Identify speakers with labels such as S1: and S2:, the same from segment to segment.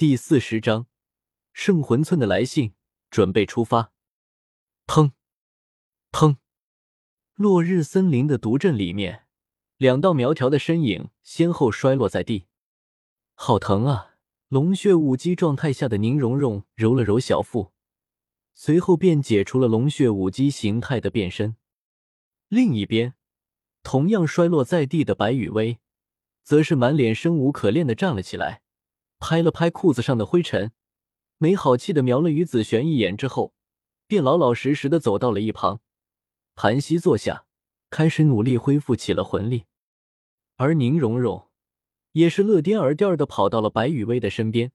S1: 第四十章，圣魂村的来信，准备出发。砰！砰！落日森林的毒阵里面，两道苗条的身影先后摔落在地，好疼啊！龙血武姬状态下的宁荣荣揉了揉小腹，随后便解除了龙血武姬形态的变身。另一边，同样摔落在地的白雨薇，则是满脸生无可恋的站了起来。拍了拍裤子上的灰尘，没好气的瞄了于子璇一眼之后，便老老实实的走到了一旁，盘膝坐下，开始努力恢复起了魂力。而宁荣荣也是乐颠儿颠儿的跑到了白雨薇的身边，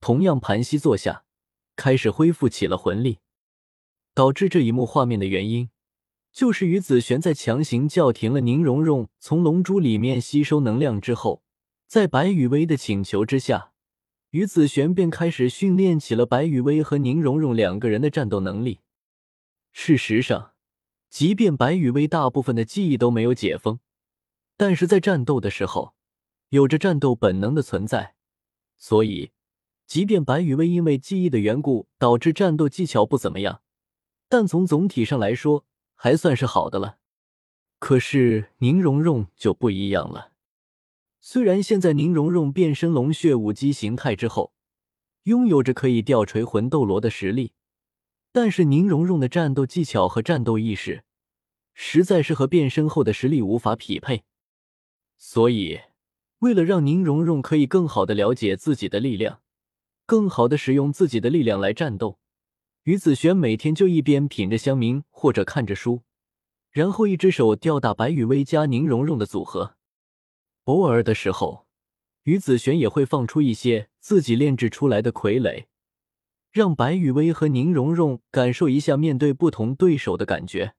S1: 同样盘膝坐下，开始恢复起了魂力。导致这一幕画面的原因，就是于子璇在强行叫停了宁荣荣从龙珠里面吸收能量之后。在白雨薇的请求之下，于子璇便开始训练起了白雨薇和宁荣荣两个人的战斗能力。事实上，即便白雨薇大部分的记忆都没有解封，但是在战斗的时候，有着战斗本能的存在，所以，即便白雨薇因为记忆的缘故导致战斗技巧不怎么样，但从总体上来说还算是好的了。可是宁荣荣就不一样了。虽然现在宁荣荣变身龙血武姬形态之后，拥有着可以吊锤魂斗罗的实力，但是宁荣荣的战斗技巧和战斗意识，实在是和变身后的实力无法匹配。所以，为了让宁荣荣可以更好的了解自己的力量，更好的使用自己的力量来战斗，于子璇每天就一边品着香茗或者看着书，然后一只手吊打白羽薇加宁荣荣的组合。偶尔的时候，于子璇也会放出一些自己炼制出来的傀儡，让白雨薇和宁荣荣感受一下面对不同对手的感觉。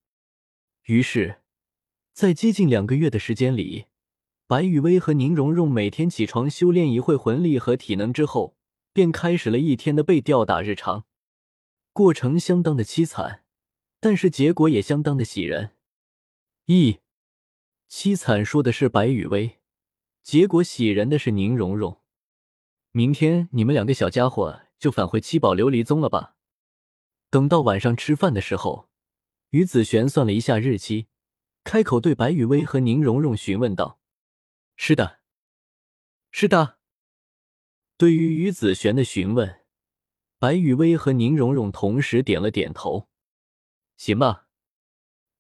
S1: 于是，在接近两个月的时间里，白雨薇和宁荣荣每天起床修炼一会魂力和体能之后，便开始了一天的被吊打日常。过程相当的凄惨，但是结果也相当的喜人。一凄惨说的是白雨薇。结果喜人的是宁荣荣，明天你们两个小家伙就返回七宝琉璃宗了吧？等到晚上吃饭的时候，于子璇算了一下日期，开口对白雨薇和宁荣荣询问道：“是的，是的。”对于于子璇的询问，白雨薇和宁荣荣同时点了点头。行吧。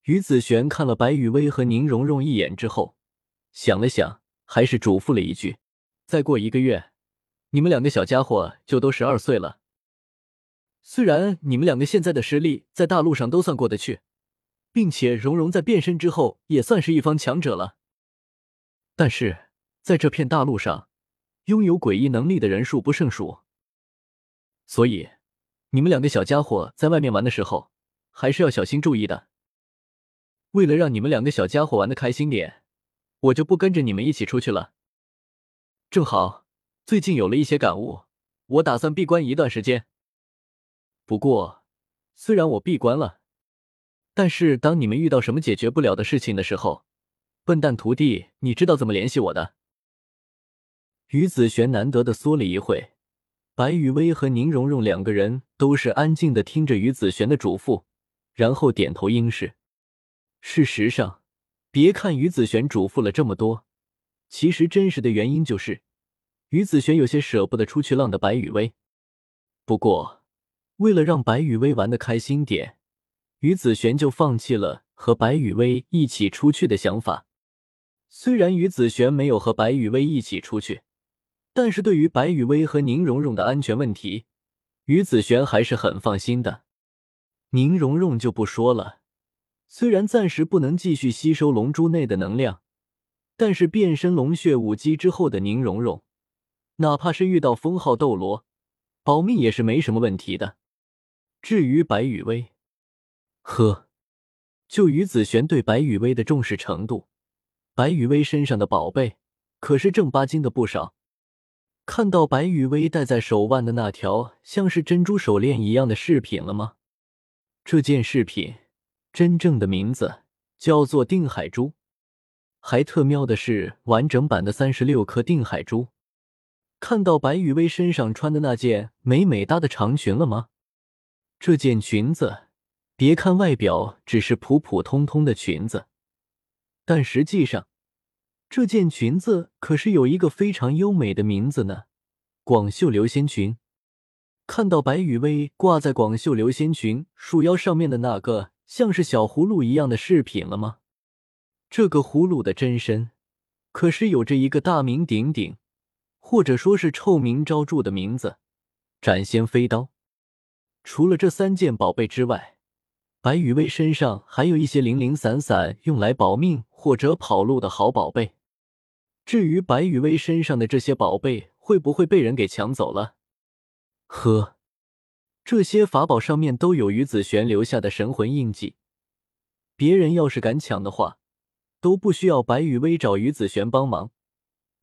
S1: 于子璇看了白雨薇和宁荣荣一眼之后，想了想。还是嘱咐了一句：“再过一个月，你们两个小家伙就都十二岁了。虽然你们两个现在的实力在大陆上都算过得去，并且蓉蓉在变身之后也算是一方强者了，但是在这片大陆上，拥有诡异能力的人数不胜数。所以，你们两个小家伙在外面玩的时候，还是要小心注意的。为了让你们两个小家伙玩的开心点。”我就不跟着你们一起出去了。正好最近有了一些感悟，我打算闭关一段时间。不过，虽然我闭关了，但是当你们遇到什么解决不了的事情的时候，笨蛋徒弟，你知道怎么联系我的？于子璇难得的缩了一会，白雨薇和宁荣荣两个人都是安静的听着于子璇的嘱咐，然后点头应是。事实上。别看于子璇嘱咐了这么多，其实真实的原因就是于子璇有些舍不得出去浪的白雨薇。不过，为了让白雨薇玩的开心点，于子璇就放弃了和白雨薇一起出去的想法。虽然于子璇没有和白雨薇一起出去，但是对于白雨薇和宁荣荣的安全问题，于子璇还是很放心的。宁荣荣就不说了。虽然暂时不能继续吸收龙珠内的能量，但是变身龙血武姬之后的宁荣荣，哪怕是遇到封号斗罗，保命也是没什么问题的。至于白雨薇，呵，就于子璇对白雨薇的重视程度，白雨薇身上的宝贝可是正八经的不少。看到白雨薇戴在手腕的那条像是珍珠手链一样的饰品了吗？这件饰品。真正的名字叫做定海珠，还特喵的是完整版的三十六颗定海珠。看到白雨薇身上穿的那件美美哒的长裙了吗？这件裙子，别看外表只是普普通通的裙子，但实际上，这件裙子可是有一个非常优美的名字呢——广袖流仙裙。看到白雨薇挂在广袖流仙裙束腰上面的那个像是小葫芦一样的饰品了吗？这个葫芦的真身，可是有着一个大名鼎鼎。或者说是臭名昭著的名字——斩仙飞刀。除了这三件宝贝之外，白羽薇身上还有一些零零散散用来保命或者跑路的好宝贝。至于白羽薇身上的这些宝贝会不会被人给抢走了？呵，这些法宝上面都有于子璇留下的神魂印记，别人要是敢抢的话，都不需要白羽薇找于子璇帮忙。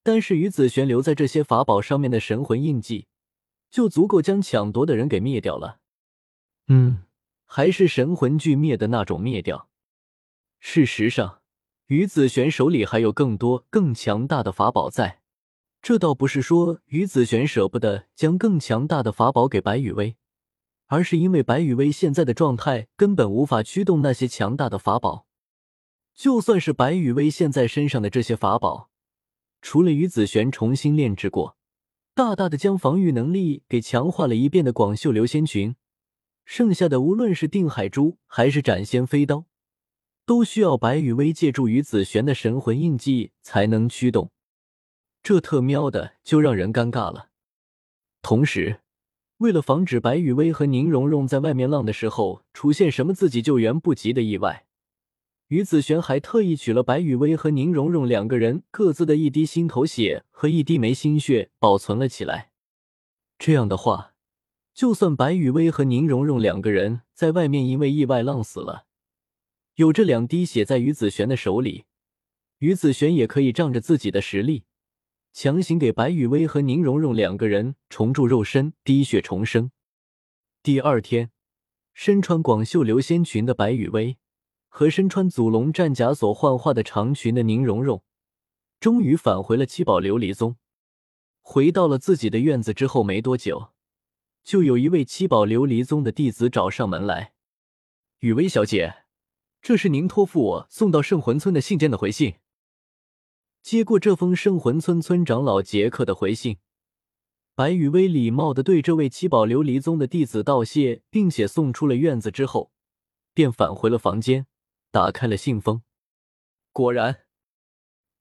S1: 但是于子璇留在这些法宝上面的神魂印记，就足够将抢夺的人给灭掉了。嗯，还是神魂俱灭的那种灭掉。事实上，于子璇手里还有更多更强大的法宝在。这倒不是说于子璇舍不得将更强大的法宝给白羽薇，而是因为白羽薇现在的状态根本无法驱动那些强大的法宝。就算是白羽薇现在身上的这些法宝。除了于子璇重新炼制过，大大的将防御能力给强化了一遍的广袖流仙裙，剩下的无论是定海珠还是斩仙飞刀，都需要白羽薇借助于子璇的神魂印记才能驱动，这特喵的就让人尴尬了。同时，为了防止白雨薇和宁荣荣在外面浪的时候出现什么自己救援不及的意外。于子璇还特意取了白雨薇和宁荣荣两个人各自的一滴心头血和一滴眉心血，保存了起来。这样的话，就算白雨薇和宁荣荣两个人在外面因为意外浪死了，有这两滴血在于子璇的手里，于子璇也可以仗着自己的实力，强行给白雨薇和宁荣荣两个人重铸肉身，滴血重生。第二天，身穿广袖流仙裙的白雨薇。和身穿祖龙战甲所幻化的长裙的宁荣荣，终于返回了七宝琉璃宗。回到了自己的院子之后，没多久，就有一位七宝琉璃宗的弟子找上门来：“雨薇小姐，这是您托付我送到圣魂村的信件的回信。”接过这封圣魂村村长老杰克的回信，白雨薇礼貌的对这位七宝琉璃宗的弟子道谢，并且送出了院子之后，便返回了房间。打开了信封，果然，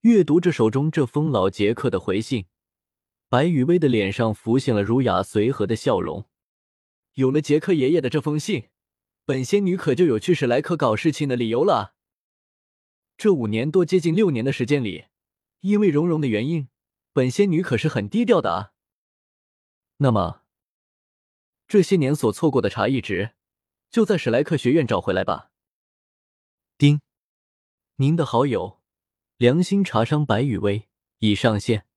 S1: 阅读着手中这封老杰克的回信，白雨薇的脸上浮现了儒雅随和的笑容。有了杰克爷爷的这封信，本仙女可就有去史莱克搞事情的理由了。这五年多，接近六年的时间里，因为蓉蓉的原因，本仙女可是很低调的啊。那么，这些年所错过的茶艺值，就在史莱克学院找回来吧。丁，您的好友良心茶商白雨薇已上线。